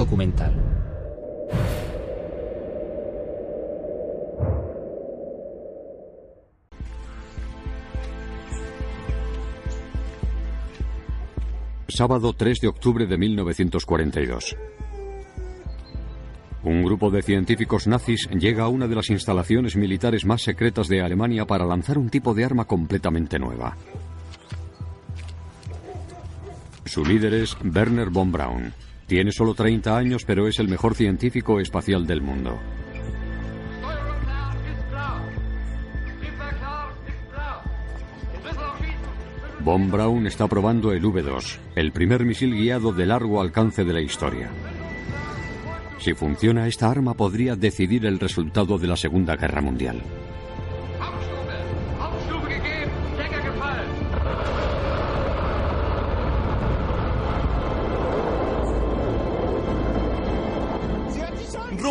documental. Sábado 3 de octubre de 1942. Un grupo de científicos nazis llega a una de las instalaciones militares más secretas de Alemania para lanzar un tipo de arma completamente nueva. Su líder es Werner von Braun. Tiene solo 30 años, pero es el mejor científico espacial del mundo. Von Braun está probando el V2, el primer misil guiado de largo alcance de la historia. Si funciona, esta arma podría decidir el resultado de la Segunda Guerra Mundial.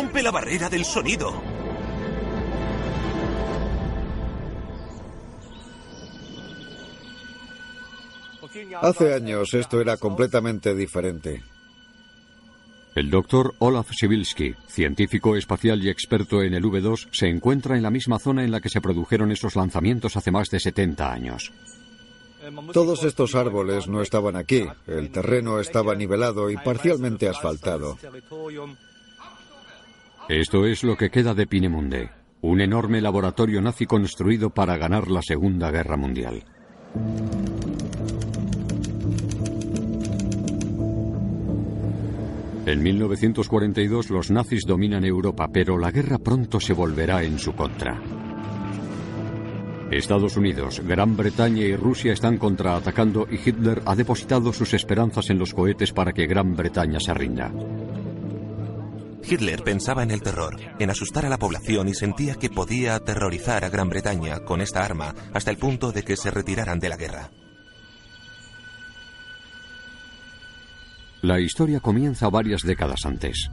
¡Rompe la barrera del sonido! Hace años esto era completamente diferente. El doctor Olaf Sibilski, científico espacial y experto en el V2, se encuentra en la misma zona en la que se produjeron esos lanzamientos hace más de 70 años. Todos estos árboles no estaban aquí. El terreno estaba nivelado y parcialmente asfaltado. Esto es lo que queda de Pinemunde, un enorme laboratorio nazi construido para ganar la Segunda Guerra Mundial. En 1942 los nazis dominan Europa, pero la guerra pronto se volverá en su contra. Estados Unidos, Gran Bretaña y Rusia están contraatacando y Hitler ha depositado sus esperanzas en los cohetes para que Gran Bretaña se rinda. Hitler pensaba en el terror, en asustar a la población y sentía que podía aterrorizar a Gran Bretaña con esta arma hasta el punto de que se retiraran de la guerra. La historia comienza varias décadas antes.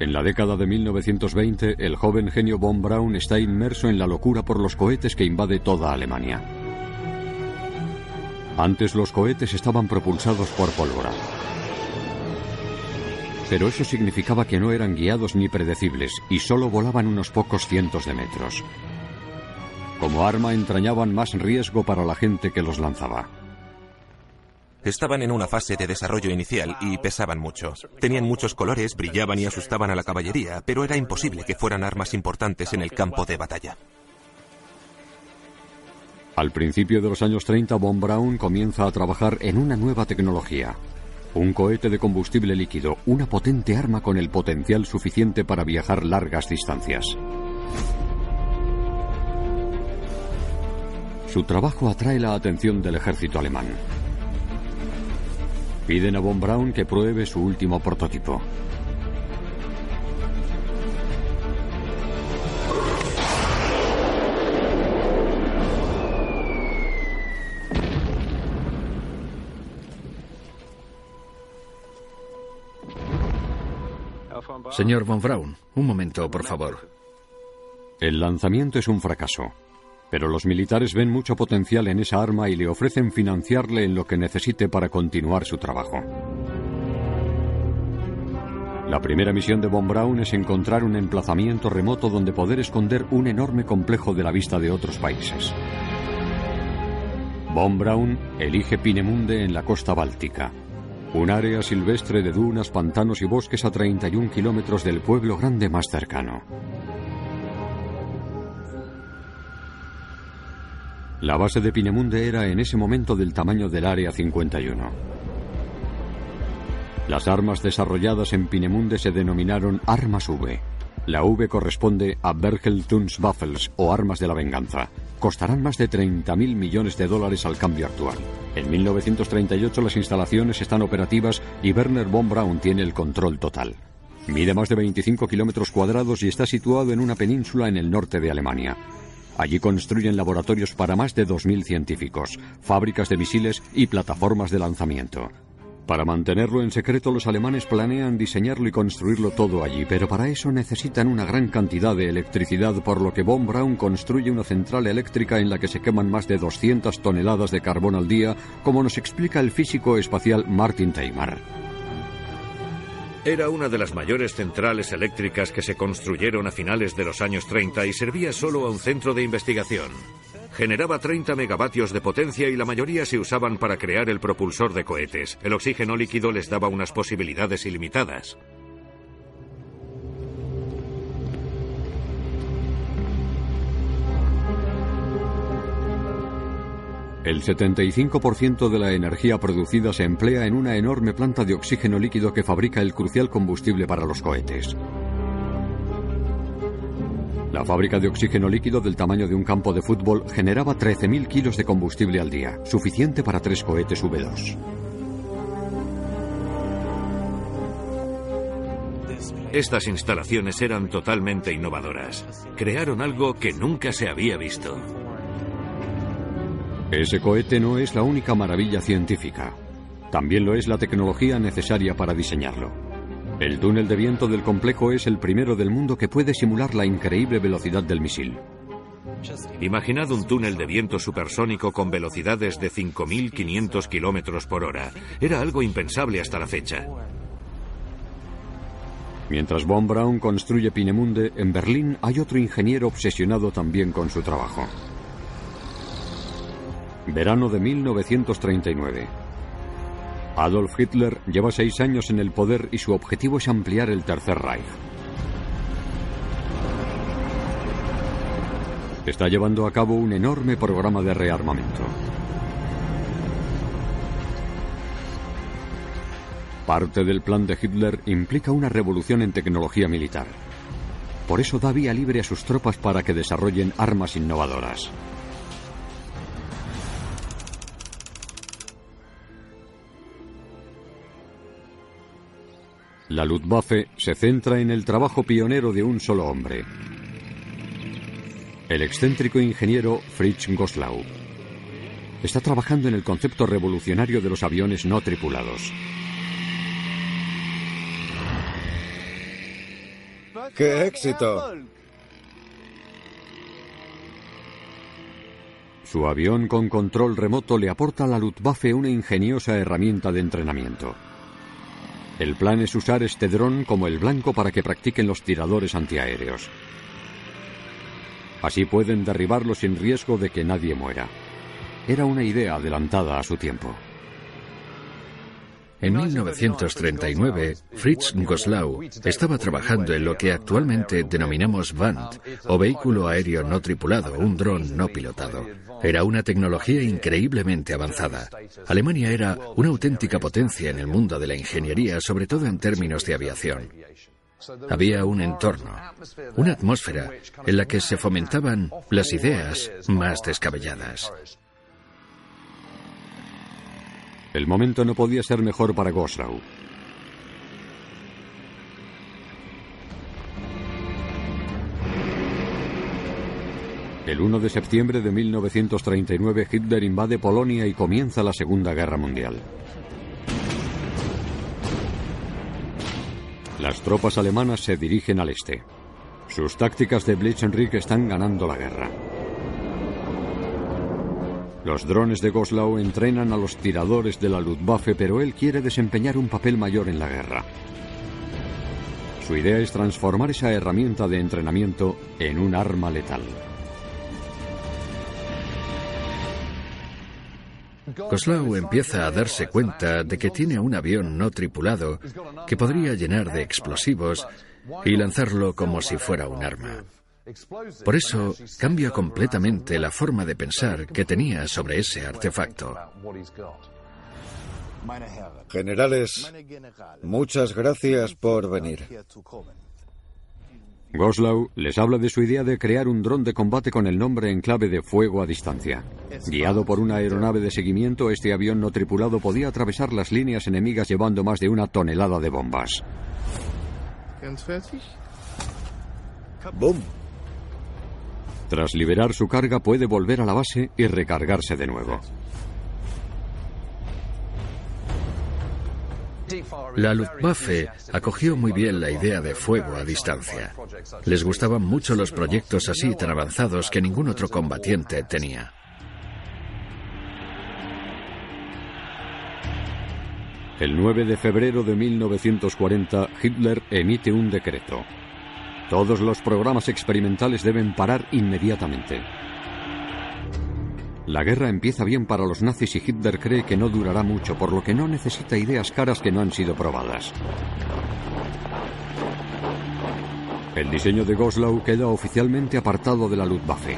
En la década de 1920, el joven genio von Braun está inmerso en la locura por los cohetes que invade toda Alemania. Antes los cohetes estaban propulsados por pólvora. Pero eso significaba que no eran guiados ni predecibles y solo volaban unos pocos cientos de metros. Como arma entrañaban más riesgo para la gente que los lanzaba. Estaban en una fase de desarrollo inicial y pesaban mucho. Tenían muchos colores, brillaban y asustaban a la caballería, pero era imposible que fueran armas importantes en el campo de batalla. Al principio de los años 30, Von Braun comienza a trabajar en una nueva tecnología. Un cohete de combustible líquido, una potente arma con el potencial suficiente para viajar largas distancias. Su trabajo atrae la atención del ejército alemán. Piden a Von Braun que pruebe su último prototipo. Señor Von Braun, un momento, por favor. El lanzamiento es un fracaso, pero los militares ven mucho potencial en esa arma y le ofrecen financiarle en lo que necesite para continuar su trabajo. La primera misión de Von Braun es encontrar un emplazamiento remoto donde poder esconder un enorme complejo de la vista de otros países. Von Braun elige Pinemunde en la costa báltica, un área silvestre de dunas, pantanos y bosques a 31 kilómetros del pueblo grande más cercano. La base de Pinemunde era en ese momento del tamaño del Área 51. Las armas desarrolladas en Pinemunde se denominaron Armas V. La V corresponde a Bergeltunswaffels o Armas de la Venganza. Costarán más de 30.000 millones de dólares al cambio actual. En 1938 las instalaciones están operativas y Werner von Braun tiene el control total. Mide más de 25 kilómetros cuadrados y está situado en una península en el norte de Alemania. Allí construyen laboratorios para más de 2.000 científicos, fábricas de misiles y plataformas de lanzamiento. Para mantenerlo en secreto, los alemanes planean diseñarlo y construirlo todo allí, pero para eso necesitan una gran cantidad de electricidad, por lo que Von Braun construye una central eléctrica en la que se queman más de 200 toneladas de carbón al día, como nos explica el físico espacial Martin Teimar. Era una de las mayores centrales eléctricas que se construyeron a finales de los años 30 y servía solo a un centro de investigación. Generaba 30 megavatios de potencia y la mayoría se usaban para crear el propulsor de cohetes. El oxígeno líquido les daba unas posibilidades ilimitadas. El 75% de la energía producida se emplea en una enorme planta de oxígeno líquido que fabrica el crucial combustible para los cohetes. La fábrica de oxígeno líquido del tamaño de un campo de fútbol generaba 13.000 kilos de combustible al día, suficiente para tres cohetes V2. Estas instalaciones eran totalmente innovadoras. Crearon algo que nunca se había visto. Ese cohete no es la única maravilla científica. También lo es la tecnología necesaria para diseñarlo. El túnel de viento del complejo es el primero del mundo que puede simular la increíble velocidad del misil. Imaginad un túnel de viento supersónico con velocidades de 5.500 kilómetros por hora. Era algo impensable hasta la fecha. Mientras Von Braun construye Pinemunde, en Berlín hay otro ingeniero obsesionado también con su trabajo. Verano de 1939. Adolf Hitler lleva seis años en el poder y su objetivo es ampliar el Tercer Reich. Está llevando a cabo un enorme programa de rearmamento. Parte del plan de Hitler implica una revolución en tecnología militar. Por eso da vía libre a sus tropas para que desarrollen armas innovadoras. La Luftwaffe se centra en el trabajo pionero de un solo hombre, el excéntrico ingeniero Fritz Goslau. Está trabajando en el concepto revolucionario de los aviones no tripulados. ¡Qué éxito! Su avión con control remoto le aporta a la Luftwaffe una ingeniosa herramienta de entrenamiento. El plan es usar este dron como el blanco para que practiquen los tiradores antiaéreos. Así pueden derribarlo sin riesgo de que nadie muera. Era una idea adelantada a su tiempo. En 1939, Fritz Goslau estaba trabajando en lo que actualmente denominamos VANT, o vehículo aéreo no tripulado, un dron no pilotado. Era una tecnología increíblemente avanzada. Alemania era una auténtica potencia en el mundo de la ingeniería, sobre todo en términos de aviación. Había un entorno, una atmósfera en la que se fomentaban las ideas más descabelladas. El momento no podía ser mejor para Goslau. El 1 de septiembre de 1939 Hitler invade Polonia y comienza la Segunda Guerra Mundial. Las tropas alemanas se dirigen al este. Sus tácticas de Blitzkrieg están ganando la guerra. Los drones de Goslau entrenan a los tiradores de la Luftwaffe, pero él quiere desempeñar un papel mayor en la guerra. Su idea es transformar esa herramienta de entrenamiento en un arma letal. Goslau empieza a darse cuenta de que tiene un avión no tripulado que podría llenar de explosivos y lanzarlo como si fuera un arma. Por eso cambia completamente la forma de pensar que tenía sobre ese artefacto. Generales, muchas gracias por venir. Goslau les habla de su idea de crear un dron de combate con el nombre en clave de fuego a distancia. Guiado por una aeronave de seguimiento, este avión no tripulado podía atravesar las líneas enemigas llevando más de una tonelada de bombas. ¡Bum! Tras liberar su carga puede volver a la base y recargarse de nuevo. La Luftwaffe acogió muy bien la idea de fuego a distancia. Les gustaban mucho los proyectos así tan avanzados que ningún otro combatiente tenía. El 9 de febrero de 1940, Hitler emite un decreto. Todos los programas experimentales deben parar inmediatamente. La guerra empieza bien para los nazis y Hitler cree que no durará mucho, por lo que no necesita ideas caras que no han sido probadas. El diseño de Goslau queda oficialmente apartado de la Luftwaffe.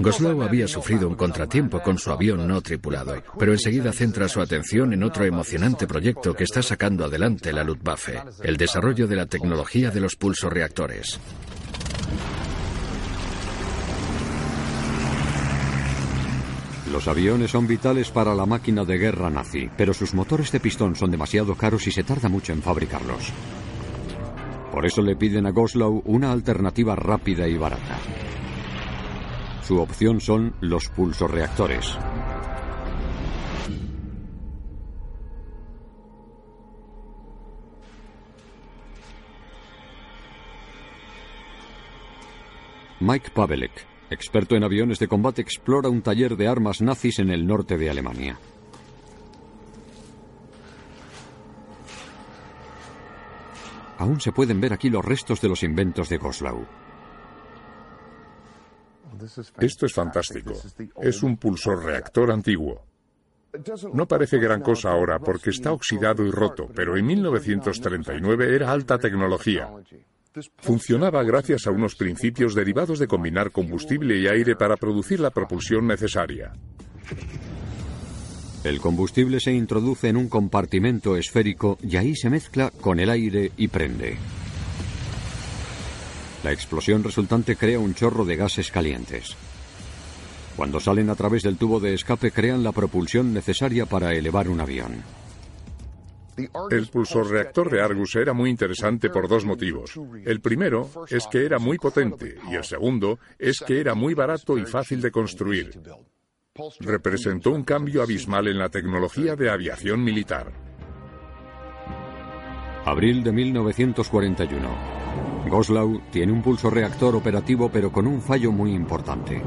Goslau había sufrido un contratiempo con su avión no tripulado, pero enseguida centra su atención en otro emocionante proyecto que está sacando adelante la Luftwaffe, el desarrollo de la tecnología de los pulsoreactores. Los aviones son vitales para la máquina de guerra nazi, pero sus motores de pistón son demasiado caros y se tarda mucho en fabricarlos. Por eso le piden a Goslau una alternativa rápida y barata. Su opción son los pulsoreactores. Mike Pavelek, experto en aviones de combate, explora un taller de armas nazis en el norte de Alemania. Aún se pueden ver aquí los restos de los inventos de Goslau. Esto es fantástico. Es un pulsor reactor antiguo. No parece gran cosa ahora porque está oxidado y roto, pero en 1939 era alta tecnología. Funcionaba gracias a unos principios derivados de combinar combustible y aire para producir la propulsión necesaria. El combustible se introduce en un compartimento esférico y ahí se mezcla con el aire y prende. La explosión resultante crea un chorro de gases calientes. Cuando salen a través del tubo de escape crean la propulsión necesaria para elevar un avión. El pulsor reactor de Argus era muy interesante por dos motivos. El primero es que era muy potente y el segundo es que era muy barato y fácil de construir. Representó un cambio abismal en la tecnología de aviación militar. Abril de 1941. Goslau tiene un pulso reactor operativo pero con un fallo muy importante.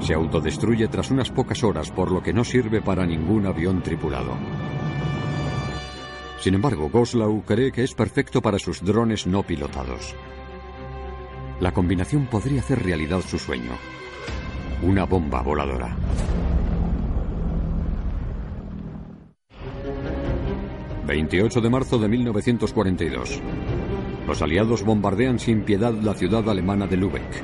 Se autodestruye tras unas pocas horas por lo que no sirve para ningún avión tripulado. Sin embargo, Goslau cree que es perfecto para sus drones no pilotados. La combinación podría hacer realidad su sueño. Una bomba voladora. ...28 de marzo de 1942... Los aliados bombardean sin piedad la ciudad alemana de Lübeck.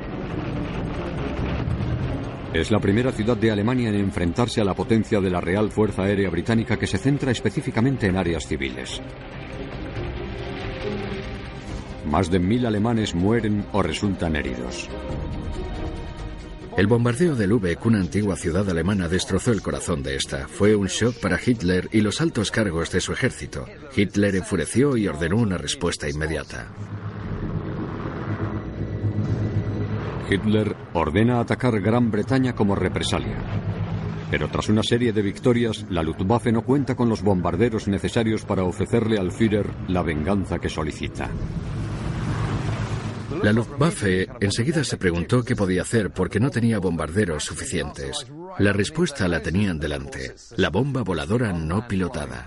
Es la primera ciudad de Alemania en enfrentarse a la potencia de la Real Fuerza Aérea Británica que se centra específicamente en áreas civiles. Más de mil alemanes mueren o resultan heridos. El bombardeo de Lübeck, una antigua ciudad alemana, destrozó el corazón de esta. Fue un shock para Hitler y los altos cargos de su ejército. Hitler enfureció y ordenó una respuesta inmediata. Hitler ordena atacar Gran Bretaña como represalia. Pero tras una serie de victorias, la Luftwaffe no cuenta con los bombarderos necesarios para ofrecerle al Führer la venganza que solicita. La Luftwaffe enseguida se preguntó qué podía hacer porque no tenía bombarderos suficientes. La respuesta la tenían delante, la bomba voladora no pilotada.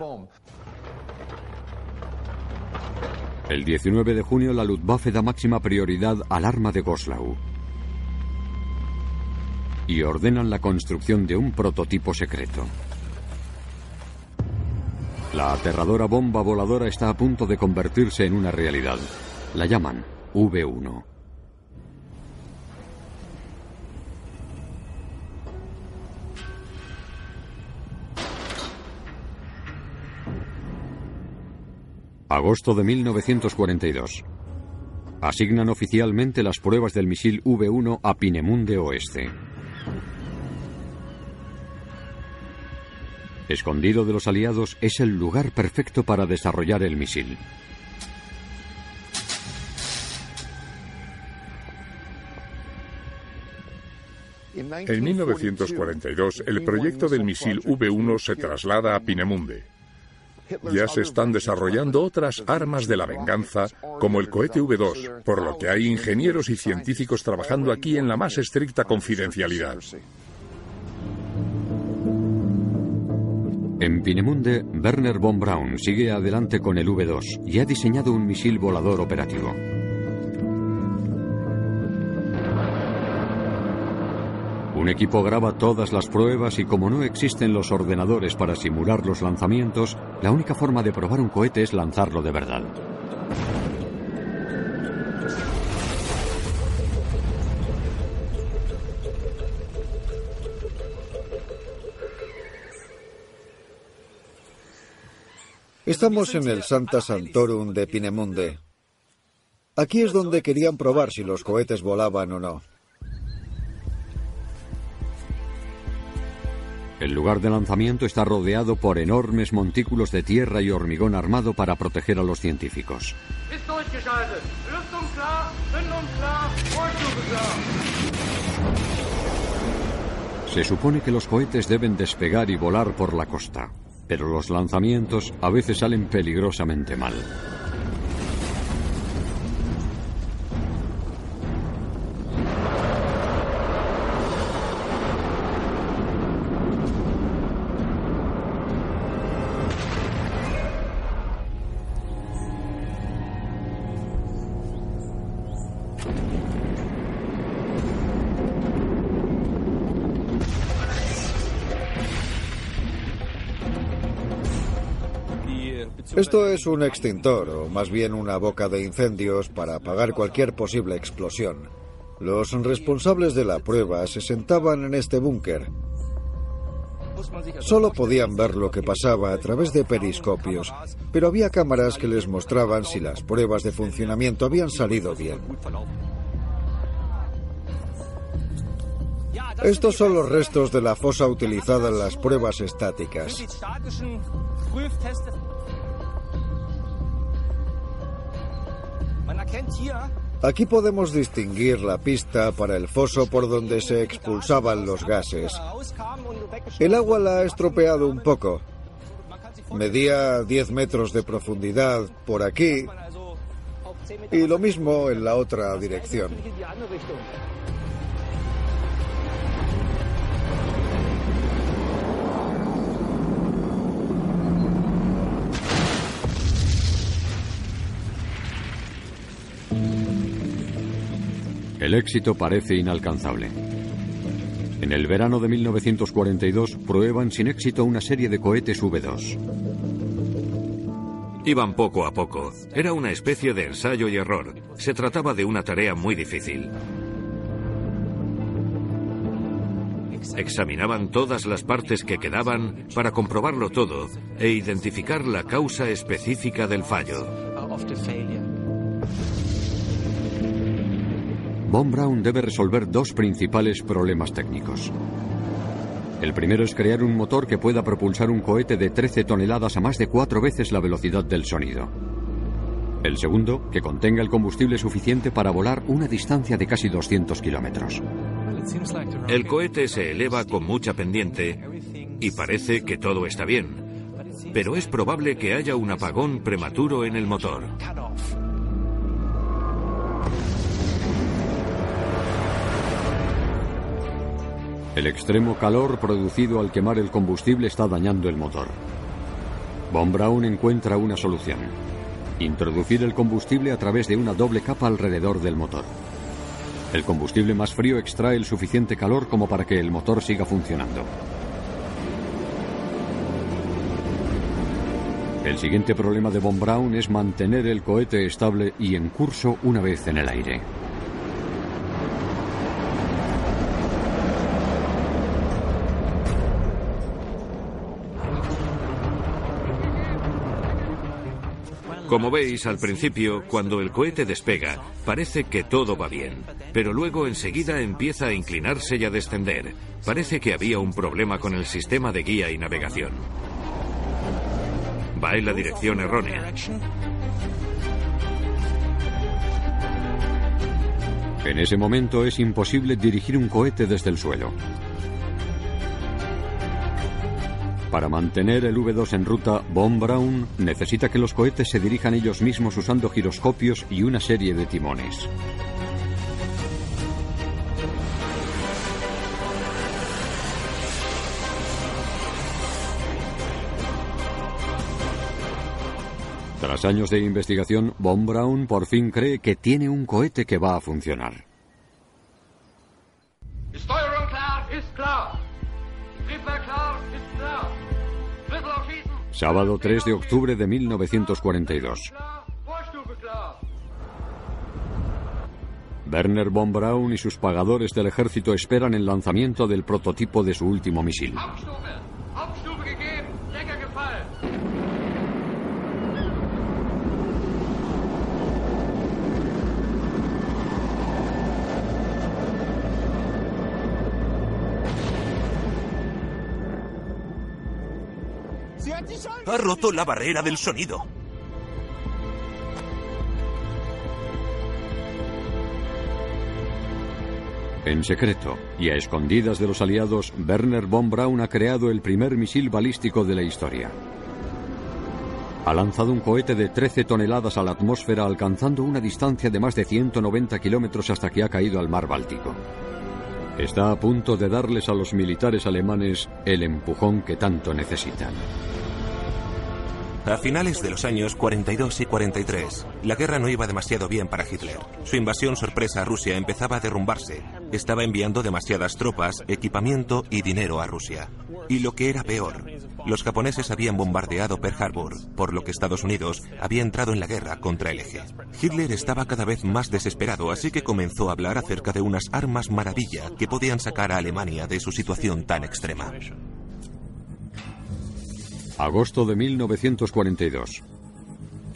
El 19 de junio la Luftwaffe da máxima prioridad al arma de Goslau y ordenan la construcción de un prototipo secreto. La aterradora bomba voladora está a punto de convertirse en una realidad. La llaman V1. Agosto de 1942. Asignan oficialmente las pruebas del misil V1 a Pinemunde Oeste. Escondido de los aliados es el lugar perfecto para desarrollar el misil. En 1942, el proyecto del misil V-1 se traslada a Pinemunde. Ya se están desarrollando otras armas de la venganza, como el cohete V2, por lo que hay ingenieros y científicos trabajando aquí en la más estricta confidencialidad. En Pinemunde, Werner von Braun sigue adelante con el V2 y ha diseñado un misil volador operativo. Un equipo graba todas las pruebas y como no existen los ordenadores para simular los lanzamientos, la única forma de probar un cohete es lanzarlo de verdad. Estamos en el Santa Santorum de Pinemunde. Aquí es donde querían probar si los cohetes volaban o no. El lugar de lanzamiento está rodeado por enormes montículos de tierra y hormigón armado para proteger a los científicos. Se supone que los cohetes deben despegar y volar por la costa, pero los lanzamientos a veces salen peligrosamente mal. Esto es un extintor, o más bien una boca de incendios para apagar cualquier posible explosión. Los responsables de la prueba se sentaban en este búnker. Solo podían ver lo que pasaba a través de periscopios, pero había cámaras que les mostraban si las pruebas de funcionamiento habían salido bien. Estos son los restos de la fosa utilizada en las pruebas estáticas. Aquí podemos distinguir la pista para el foso por donde se expulsaban los gases. El agua la ha estropeado un poco. Medía 10 metros de profundidad por aquí y lo mismo en la otra dirección. El éxito parece inalcanzable. En el verano de 1942 prueban sin éxito una serie de cohetes V2. Iban poco a poco. Era una especie de ensayo y error. Se trataba de una tarea muy difícil. Examinaban todas las partes que quedaban para comprobarlo todo e identificar la causa específica del fallo. Von Braun debe resolver dos principales problemas técnicos. El primero es crear un motor que pueda propulsar un cohete de 13 toneladas a más de cuatro veces la velocidad del sonido. El segundo, que contenga el combustible suficiente para volar una distancia de casi 200 kilómetros. El cohete se eleva con mucha pendiente y parece que todo está bien, pero es probable que haya un apagón prematuro en el motor. El extremo calor producido al quemar el combustible está dañando el motor. Von Braun encuentra una solución. Introducir el combustible a través de una doble capa alrededor del motor. El combustible más frío extrae el suficiente calor como para que el motor siga funcionando. El siguiente problema de Von Braun es mantener el cohete estable y en curso una vez en el aire. Como veis, al principio, cuando el cohete despega, parece que todo va bien, pero luego enseguida empieza a inclinarse y a descender. Parece que había un problema con el sistema de guía y navegación. Va en la dirección errónea. En ese momento es imposible dirigir un cohete desde el suelo. Para mantener el V2 en ruta, Von Braun necesita que los cohetes se dirijan ellos mismos usando giroscopios y una serie de timones. Tras años de investigación, Von Braun por fin cree que tiene un cohete que va a funcionar. Sábado 3 de octubre de 1942. Werner von Braun y sus pagadores del ejército esperan el lanzamiento del prototipo de su último misil. Ha roto la barrera del sonido. En secreto y a escondidas de los aliados, Werner von Braun ha creado el primer misil balístico de la historia. Ha lanzado un cohete de 13 toneladas a la atmósfera alcanzando una distancia de más de 190 kilómetros hasta que ha caído al mar Báltico. Está a punto de darles a los militares alemanes el empujón que tanto necesitan. A finales de los años 42 y 43, la guerra no iba demasiado bien para Hitler. Su invasión sorpresa a Rusia empezaba a derrumbarse. Estaba enviando demasiadas tropas, equipamiento y dinero a Rusia. Y lo que era peor, los japoneses habían bombardeado Pearl Harbor, por lo que Estados Unidos había entrado en la guerra contra el eje. Hitler estaba cada vez más desesperado, así que comenzó a hablar acerca de unas armas maravilla que podían sacar a Alemania de su situación tan extrema. Agosto de 1942.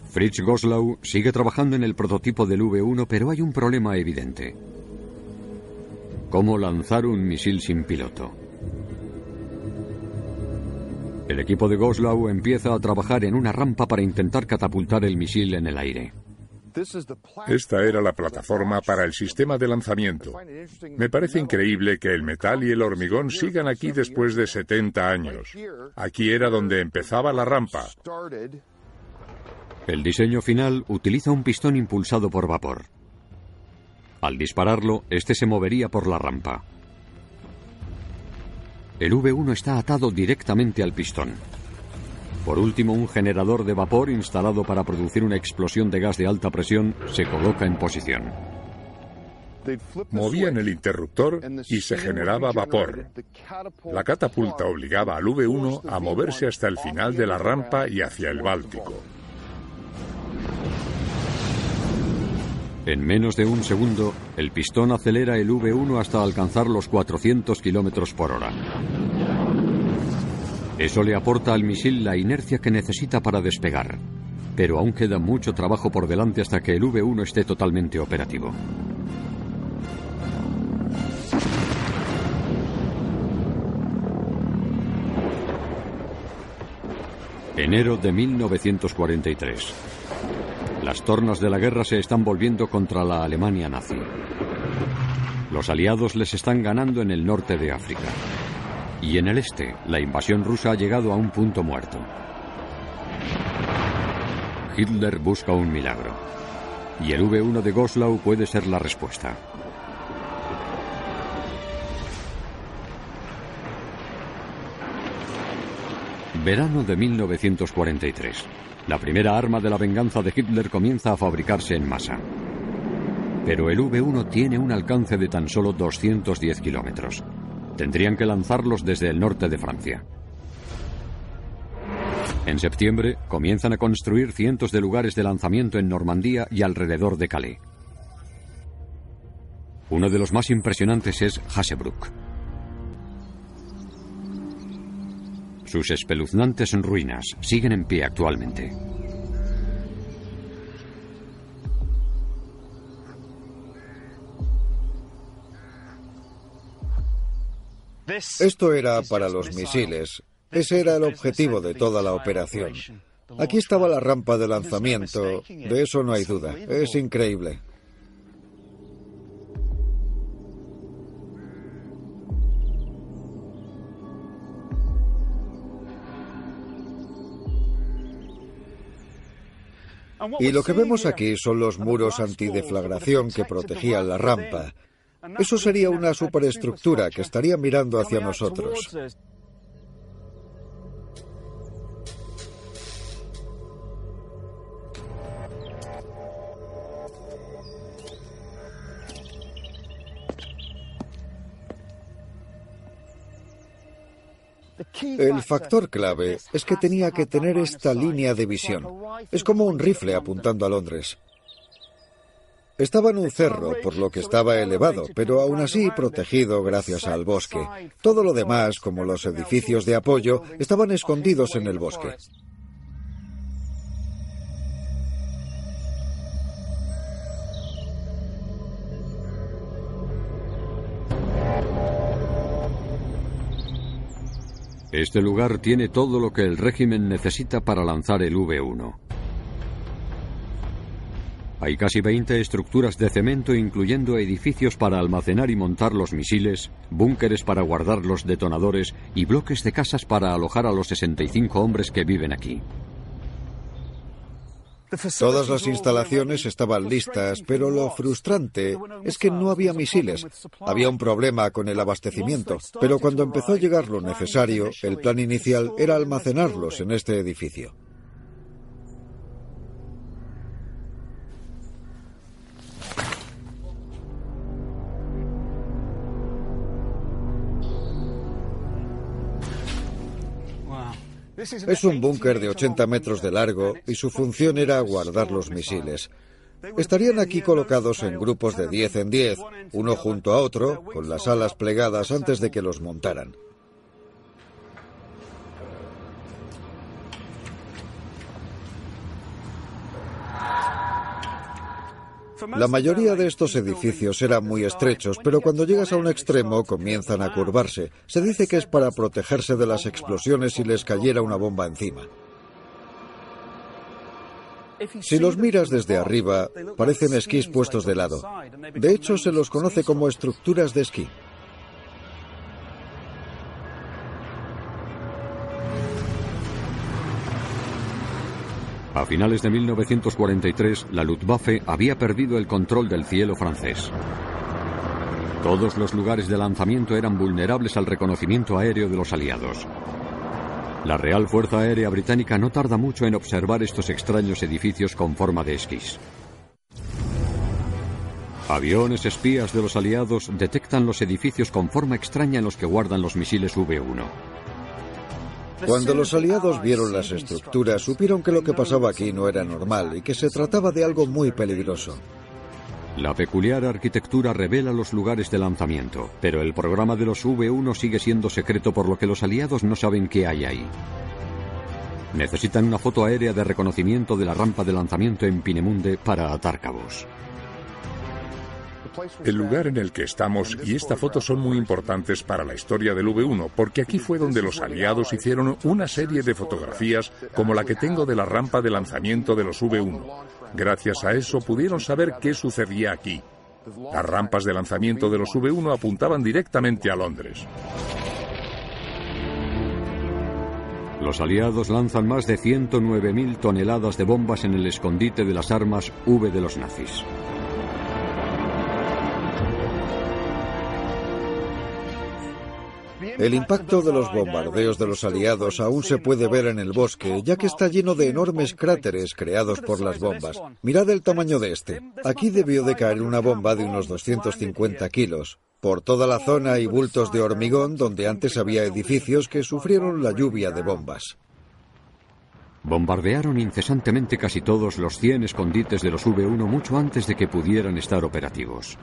Fritz Goslau sigue trabajando en el prototipo del V1, pero hay un problema evidente. ¿Cómo lanzar un misil sin piloto? El equipo de Goslau empieza a trabajar en una rampa para intentar catapultar el misil en el aire. Esta era la plataforma para el sistema de lanzamiento. Me parece increíble que el metal y el hormigón sigan aquí después de 70 años. Aquí era donde empezaba la rampa. El diseño final utiliza un pistón impulsado por vapor. Al dispararlo, este se movería por la rampa. El V1 está atado directamente al pistón. Por último, un generador de vapor instalado para producir una explosión de gas de alta presión se coloca en posición. Movían el interruptor y se generaba vapor. La catapulta obligaba al V1 a moverse hasta el final de la rampa y hacia el Báltico. En menos de un segundo, el pistón acelera el V1 hasta alcanzar los 400 kilómetros por hora. Eso le aporta al misil la inercia que necesita para despegar. Pero aún queda mucho trabajo por delante hasta que el V1 esté totalmente operativo. Enero de 1943. Las tornas de la guerra se están volviendo contra la Alemania nazi. Los aliados les están ganando en el norte de África. Y en el este, la invasión rusa ha llegado a un punto muerto. Hitler busca un milagro. Y el V1 de Goslau puede ser la respuesta. Verano de 1943. La primera arma de la venganza de Hitler comienza a fabricarse en masa. Pero el V1 tiene un alcance de tan solo 210 kilómetros. Tendrían que lanzarlos desde el norte de Francia. En septiembre comienzan a construir cientos de lugares de lanzamiento en Normandía y alrededor de Calais. Uno de los más impresionantes es Hasebrook. Sus espeluznantes ruinas siguen en pie actualmente. Esto era para los misiles. Ese era el objetivo de toda la operación. Aquí estaba la rampa de lanzamiento, de eso no hay duda. Es increíble. Y lo que vemos aquí son los muros antideflagración que protegían la rampa. Eso sería una superestructura que estaría mirando hacia nosotros. El factor clave es que tenía que tener esta línea de visión. Es como un rifle apuntando a Londres. Estaba en un cerro, por lo que estaba elevado, pero aún así protegido gracias al bosque. Todo lo demás, como los edificios de apoyo, estaban escondidos en el bosque. Este lugar tiene todo lo que el régimen necesita para lanzar el V-1. Hay casi 20 estructuras de cemento, incluyendo edificios para almacenar y montar los misiles, búnkeres para guardar los detonadores y bloques de casas para alojar a los 65 hombres que viven aquí. Todas las instalaciones estaban listas, pero lo frustrante es que no había misiles. Había un problema con el abastecimiento, pero cuando empezó a llegar lo necesario, el plan inicial era almacenarlos en este edificio. Es un búnker de 80 metros de largo y su función era guardar los misiles. Estarían aquí colocados en grupos de 10 en 10, uno junto a otro, con las alas plegadas antes de que los montaran. La mayoría de estos edificios eran muy estrechos, pero cuando llegas a un extremo comienzan a curvarse. Se dice que es para protegerse de las explosiones si les cayera una bomba encima. Si los miras desde arriba, parecen esquís puestos de lado. De hecho, se los conoce como estructuras de esquí. A finales de 1943, la Luftwaffe había perdido el control del cielo francés. Todos los lugares de lanzamiento eran vulnerables al reconocimiento aéreo de los aliados. La Real Fuerza Aérea Británica no tarda mucho en observar estos extraños edificios con forma de esquís. Aviones espías de los aliados detectan los edificios con forma extraña en los que guardan los misiles V-1. Cuando los aliados vieron las estructuras, supieron que lo que pasaba aquí no era normal y que se trataba de algo muy peligroso. La peculiar arquitectura revela los lugares de lanzamiento, pero el programa de los V1 sigue siendo secreto por lo que los aliados no saben qué hay ahí. Necesitan una foto aérea de reconocimiento de la rampa de lanzamiento en Pinemunde para atar cabos. El lugar en el que estamos y esta foto son muy importantes para la historia del V1, porque aquí fue donde los aliados hicieron una serie de fotografías como la que tengo de la rampa de lanzamiento de los V1. Gracias a eso pudieron saber qué sucedía aquí. Las rampas de lanzamiento de los V1 apuntaban directamente a Londres. Los aliados lanzan más de 109.000 toneladas de bombas en el escondite de las armas V de los nazis. El impacto de los bombardeos de los aliados aún se puede ver en el bosque, ya que está lleno de enormes cráteres creados por las bombas. Mirad el tamaño de este. Aquí debió de caer una bomba de unos 250 kilos. Por toda la zona hay bultos de hormigón donde antes había edificios que sufrieron la lluvia de bombas. Bombardearon incesantemente casi todos los 100 escondites de los V1 mucho antes de que pudieran estar operativos.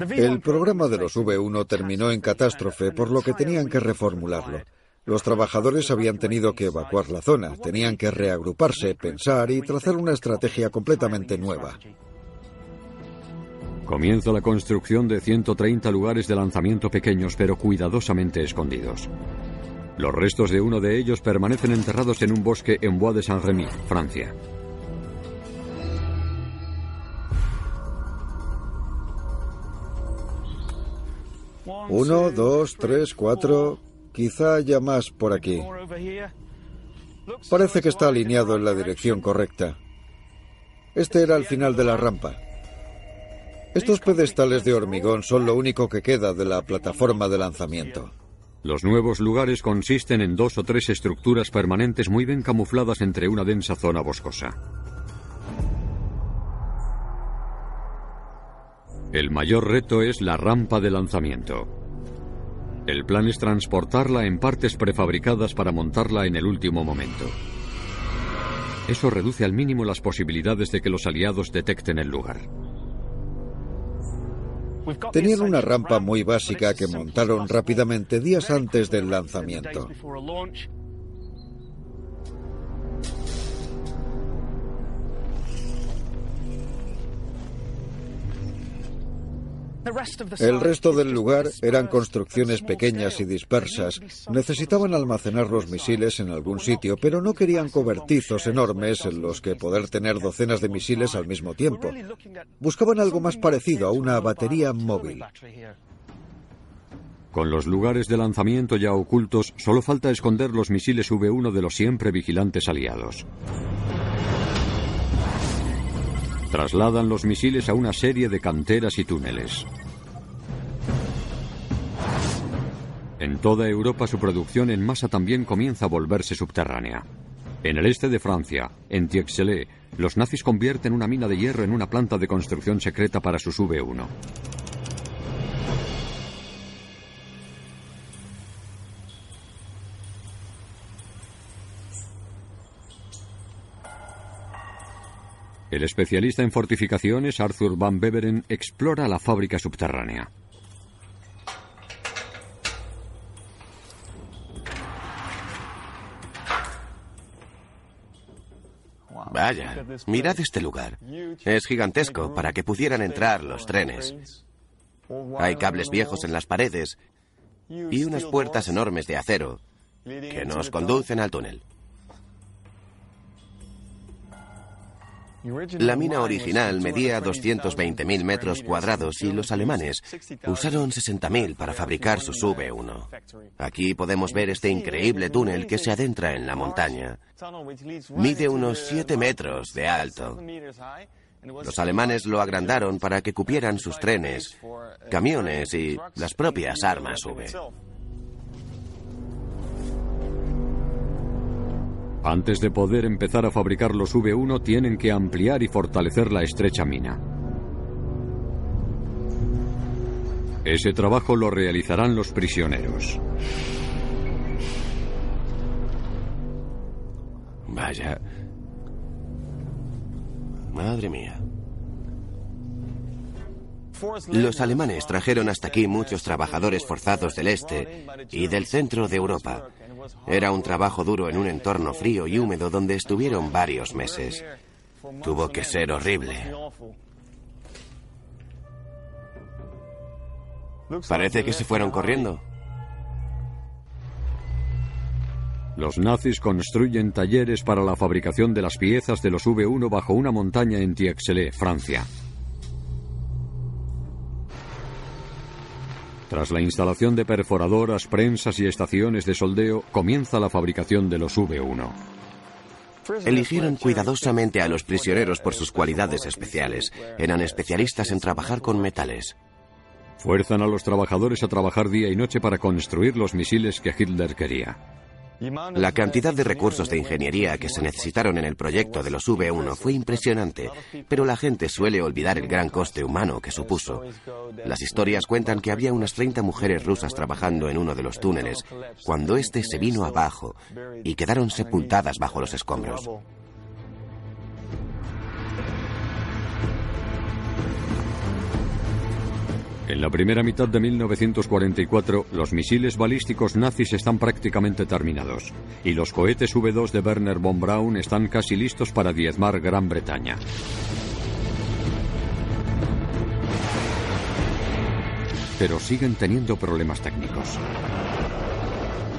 El programa de los V1 terminó en catástrofe, por lo que tenían que reformularlo. Los trabajadores habían tenido que evacuar la zona, tenían que reagruparse, pensar y trazar una estrategia completamente nueva. Comienza la construcción de 130 lugares de lanzamiento pequeños pero cuidadosamente escondidos. Los restos de uno de ellos permanecen enterrados en un bosque en Bois de Saint-Rémy, Francia. Uno, dos, tres, cuatro. Quizá haya más por aquí. Parece que está alineado en la dirección correcta. Este era el final de la rampa. Estos pedestales de hormigón son lo único que queda de la plataforma de lanzamiento. Los nuevos lugares consisten en dos o tres estructuras permanentes muy bien camufladas entre una densa zona boscosa. El mayor reto es la rampa de lanzamiento. El plan es transportarla en partes prefabricadas para montarla en el último momento. Eso reduce al mínimo las posibilidades de que los aliados detecten el lugar. Tenían una rampa muy básica que montaron rápidamente días antes del lanzamiento. El resto del lugar eran construcciones pequeñas y dispersas. Necesitaban almacenar los misiles en algún sitio, pero no querían cobertizos enormes en los que poder tener docenas de misiles al mismo tiempo. Buscaban algo más parecido a una batería móvil. Con los lugares de lanzamiento ya ocultos, solo falta esconder los misiles V1 de los siempre vigilantes aliados. Trasladan los misiles a una serie de canteras y túneles. En toda Europa su producción en masa también comienza a volverse subterránea. En el este de Francia, en Tiexelé, los nazis convierten una mina de hierro en una planta de construcción secreta para sus V1. El especialista en fortificaciones Arthur Van Beveren explora la fábrica subterránea. Vaya, mirad este lugar. Es gigantesco para que pudieran entrar los trenes. Hay cables viejos en las paredes y unas puertas enormes de acero que nos conducen al túnel. La mina original medía 220.000 metros cuadrados y los alemanes usaron 60.000 para fabricar su V1. Aquí podemos ver este increíble túnel que se adentra en la montaña. Mide unos 7 metros de alto. Los alemanes lo agrandaron para que cupieran sus trenes, camiones y las propias armas V. Antes de poder empezar a fabricar los V1 tienen que ampliar y fortalecer la estrecha mina. Ese trabajo lo realizarán los prisioneros. Vaya. Madre mía. Los alemanes trajeron hasta aquí muchos trabajadores forzados del este y del centro de Europa. Era un trabajo duro en un entorno frío y húmedo donde estuvieron varios meses. Tuvo que ser horrible. Parece que se fueron corriendo. Los nazis construyen talleres para la fabricación de las piezas de los V1 bajo una montaña en Tiexelé, Francia. Tras la instalación de perforadoras, prensas y estaciones de soldeo, comienza la fabricación de los V1. Eligieron cuidadosamente a los prisioneros por sus cualidades especiales. Eran especialistas en trabajar con metales. Fuerzan a los trabajadores a trabajar día y noche para construir los misiles que Hitler quería. La cantidad de recursos de ingeniería que se necesitaron en el proyecto de los V1 fue impresionante, pero la gente suele olvidar el gran coste humano que supuso. Las historias cuentan que había unas 30 mujeres rusas trabajando en uno de los túneles cuando este se vino abajo y quedaron sepultadas bajo los escombros. En la primera mitad de 1944, los misiles balísticos nazis están prácticamente terminados y los cohetes V2 de Werner von Braun están casi listos para diezmar Gran Bretaña. Pero siguen teniendo problemas técnicos.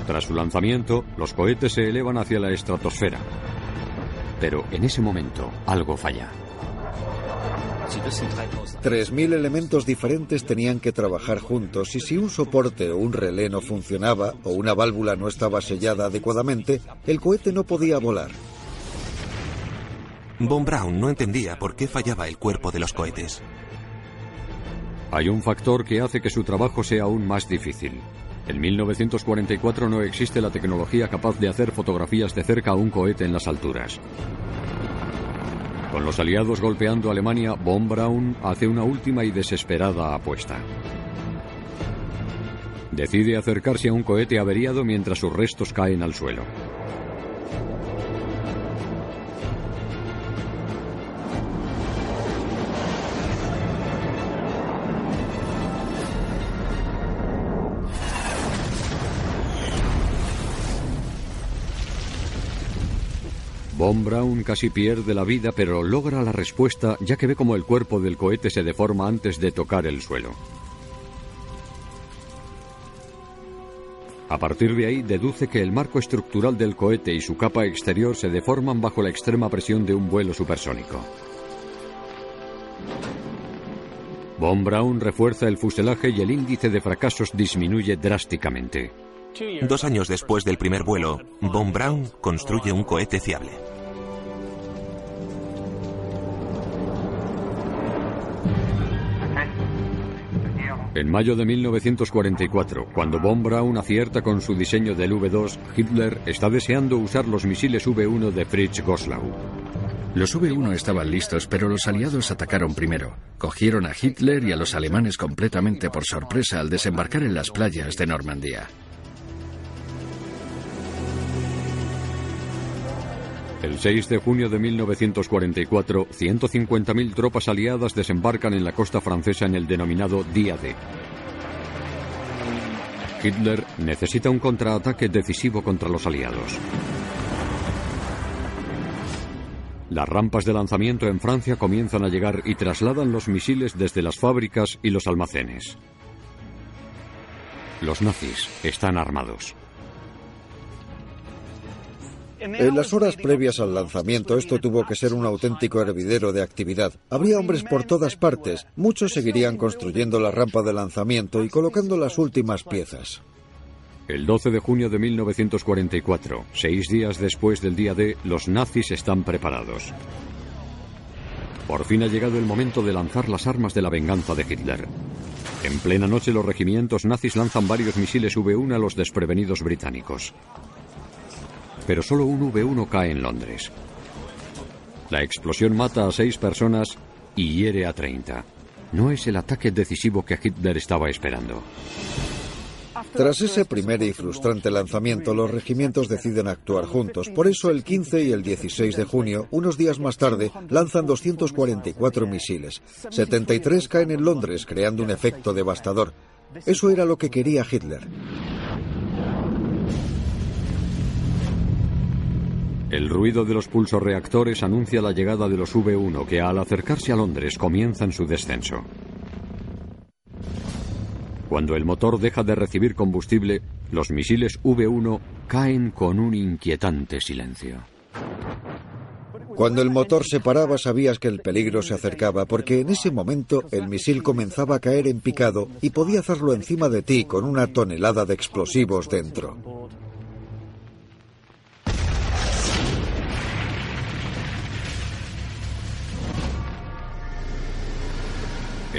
Tras su lanzamiento, los cohetes se elevan hacia la estratosfera. Pero en ese momento algo falla. 3.000 elementos diferentes tenían que trabajar juntos y si un soporte o un relé no funcionaba o una válvula no estaba sellada adecuadamente, el cohete no podía volar. Von Braun no entendía por qué fallaba el cuerpo de los cohetes. Hay un factor que hace que su trabajo sea aún más difícil. En 1944 no existe la tecnología capaz de hacer fotografías de cerca a un cohete en las alturas. Con los aliados golpeando Alemania, Von Braun hace una última y desesperada apuesta. Decide acercarse a un cohete averiado mientras sus restos caen al suelo. Von Braun casi pierde la vida, pero logra la respuesta ya que ve como el cuerpo del cohete se deforma antes de tocar el suelo. A partir de ahí deduce que el marco estructural del cohete y su capa exterior se deforman bajo la extrema presión de un vuelo supersónico. Von Braun refuerza el fuselaje y el índice de fracasos disminuye drásticamente. Dos años después del primer vuelo, Von Braun construye un cohete fiable. En mayo de 1944, cuando Von Braun acierta con su diseño del V2, Hitler está deseando usar los misiles V1 de Fritz Goslau. Los V1 estaban listos, pero los aliados atacaron primero. Cogieron a Hitler y a los alemanes completamente por sorpresa al desembarcar en las playas de Normandía. El 6 de junio de 1944, 150.000 tropas aliadas desembarcan en la costa francesa en el denominado Día D. Hitler necesita un contraataque decisivo contra los aliados. Las rampas de lanzamiento en Francia comienzan a llegar y trasladan los misiles desde las fábricas y los almacenes. Los nazis están armados. En las horas previas al lanzamiento esto tuvo que ser un auténtico hervidero de actividad. Habría hombres por todas partes. Muchos seguirían construyendo la rampa de lanzamiento y colocando las últimas piezas. El 12 de junio de 1944, seis días después del día D, los nazis están preparados. Por fin ha llegado el momento de lanzar las armas de la venganza de Hitler. En plena noche los regimientos nazis lanzan varios misiles V1 a los desprevenidos británicos pero solo un V1 cae en Londres. La explosión mata a seis personas y hiere a 30. No es el ataque decisivo que Hitler estaba esperando. Tras ese primer y frustrante lanzamiento, los regimientos deciden actuar juntos. Por eso el 15 y el 16 de junio, unos días más tarde, lanzan 244 misiles. 73 caen en Londres, creando un efecto devastador. Eso era lo que quería Hitler. El ruido de los pulsorreactores anuncia la llegada de los V1 que al acercarse a Londres comienzan su descenso. Cuando el motor deja de recibir combustible, los misiles V1 caen con un inquietante silencio. Cuando el motor se paraba sabías que el peligro se acercaba porque en ese momento el misil comenzaba a caer en picado y podía hacerlo encima de ti con una tonelada de explosivos dentro.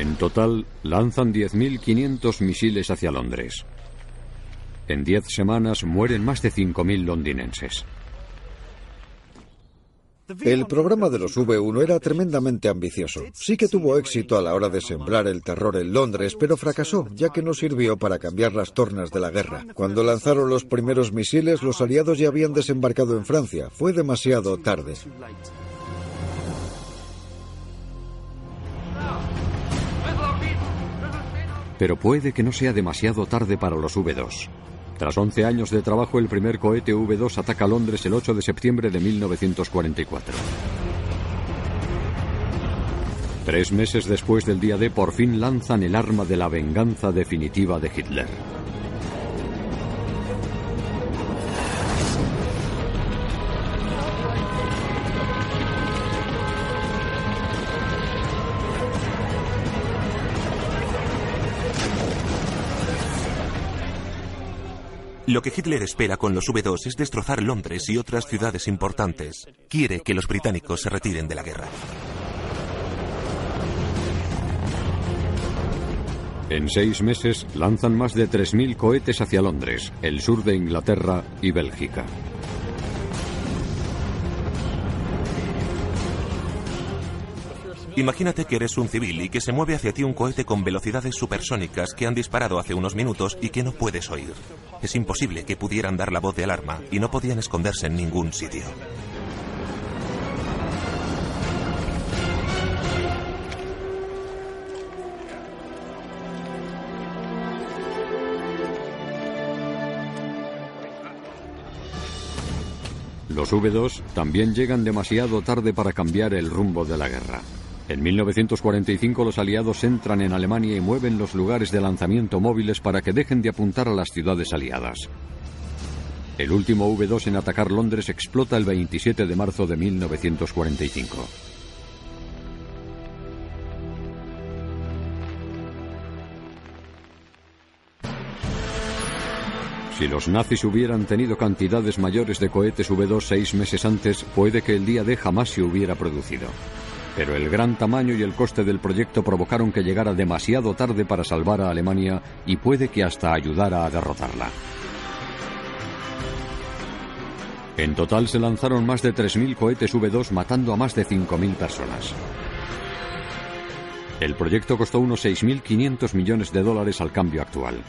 En total, lanzan 10.500 misiles hacia Londres. En 10 semanas mueren más de 5.000 londinenses. El programa de los V1 era tremendamente ambicioso. Sí que tuvo éxito a la hora de sembrar el terror en Londres, pero fracasó, ya que no sirvió para cambiar las tornas de la guerra. Cuando lanzaron los primeros misiles, los aliados ya habían desembarcado en Francia. Fue demasiado tarde. Pero puede que no sea demasiado tarde para los V2. Tras 11 años de trabajo, el primer cohete V2 ataca Londres el 8 de septiembre de 1944. Tres meses después del día D, por fin lanzan el arma de la venganza definitiva de Hitler. Lo que Hitler espera con los V2 es destrozar Londres y otras ciudades importantes. Quiere que los británicos se retiren de la guerra. En seis meses lanzan más de 3.000 cohetes hacia Londres, el sur de Inglaterra y Bélgica. Imagínate que eres un civil y que se mueve hacia ti un cohete con velocidades supersónicas que han disparado hace unos minutos y que no puedes oír. Es imposible que pudieran dar la voz de alarma y no podían esconderse en ningún sitio. Los V2 también llegan demasiado tarde para cambiar el rumbo de la guerra. En 1945 los aliados entran en Alemania y mueven los lugares de lanzamiento móviles para que dejen de apuntar a las ciudades aliadas. El último V2 en atacar Londres explota el 27 de marzo de 1945. Si los nazis hubieran tenido cantidades mayores de cohetes V2 seis meses antes, puede que el día D jamás se hubiera producido pero el gran tamaño y el coste del proyecto provocaron que llegara demasiado tarde para salvar a Alemania y puede que hasta ayudara a derrotarla. En total se lanzaron más de 3.000 cohetes V2 matando a más de 5.000 personas. El proyecto costó unos 6.500 millones de dólares al cambio actual.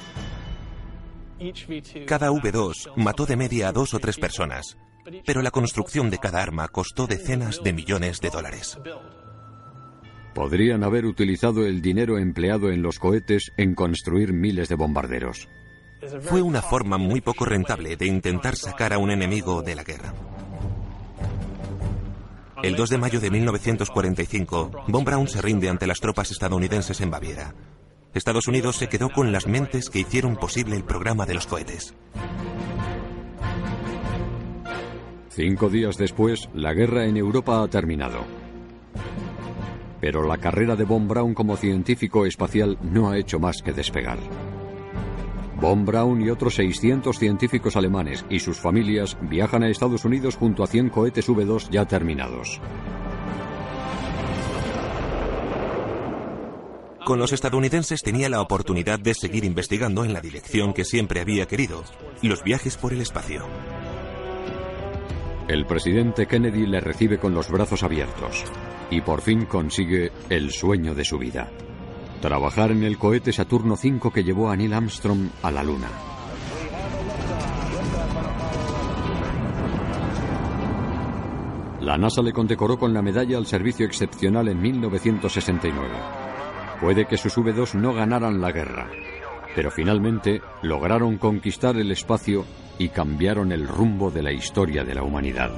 Cada V2 mató de media a dos o tres personas, pero la construcción de cada arma costó decenas de millones de dólares. Podrían haber utilizado el dinero empleado en los cohetes en construir miles de bombarderos. Fue una forma muy poco rentable de intentar sacar a un enemigo de la guerra. El 2 de mayo de 1945, Von Braun se rinde ante las tropas estadounidenses en Baviera. Estados Unidos se quedó con las mentes que hicieron posible el programa de los cohetes. Cinco días después, la guerra en Europa ha terminado. Pero la carrera de Von Braun como científico espacial no ha hecho más que despegar. Von Braun y otros 600 científicos alemanes y sus familias viajan a Estados Unidos junto a 100 cohetes V2 ya terminados. Con los estadounidenses tenía la oportunidad de seguir investigando en la dirección que siempre había querido, los viajes por el espacio. El presidente Kennedy le recibe con los brazos abiertos y por fin consigue el sueño de su vida. Trabajar en el cohete Saturno V que llevó a Neil Armstrong a la Luna. La NASA le condecoró con la medalla al servicio excepcional en 1969. Puede que sus V2 no ganaran la guerra, pero finalmente lograron conquistar el espacio y cambiaron el rumbo de la historia de la humanidad.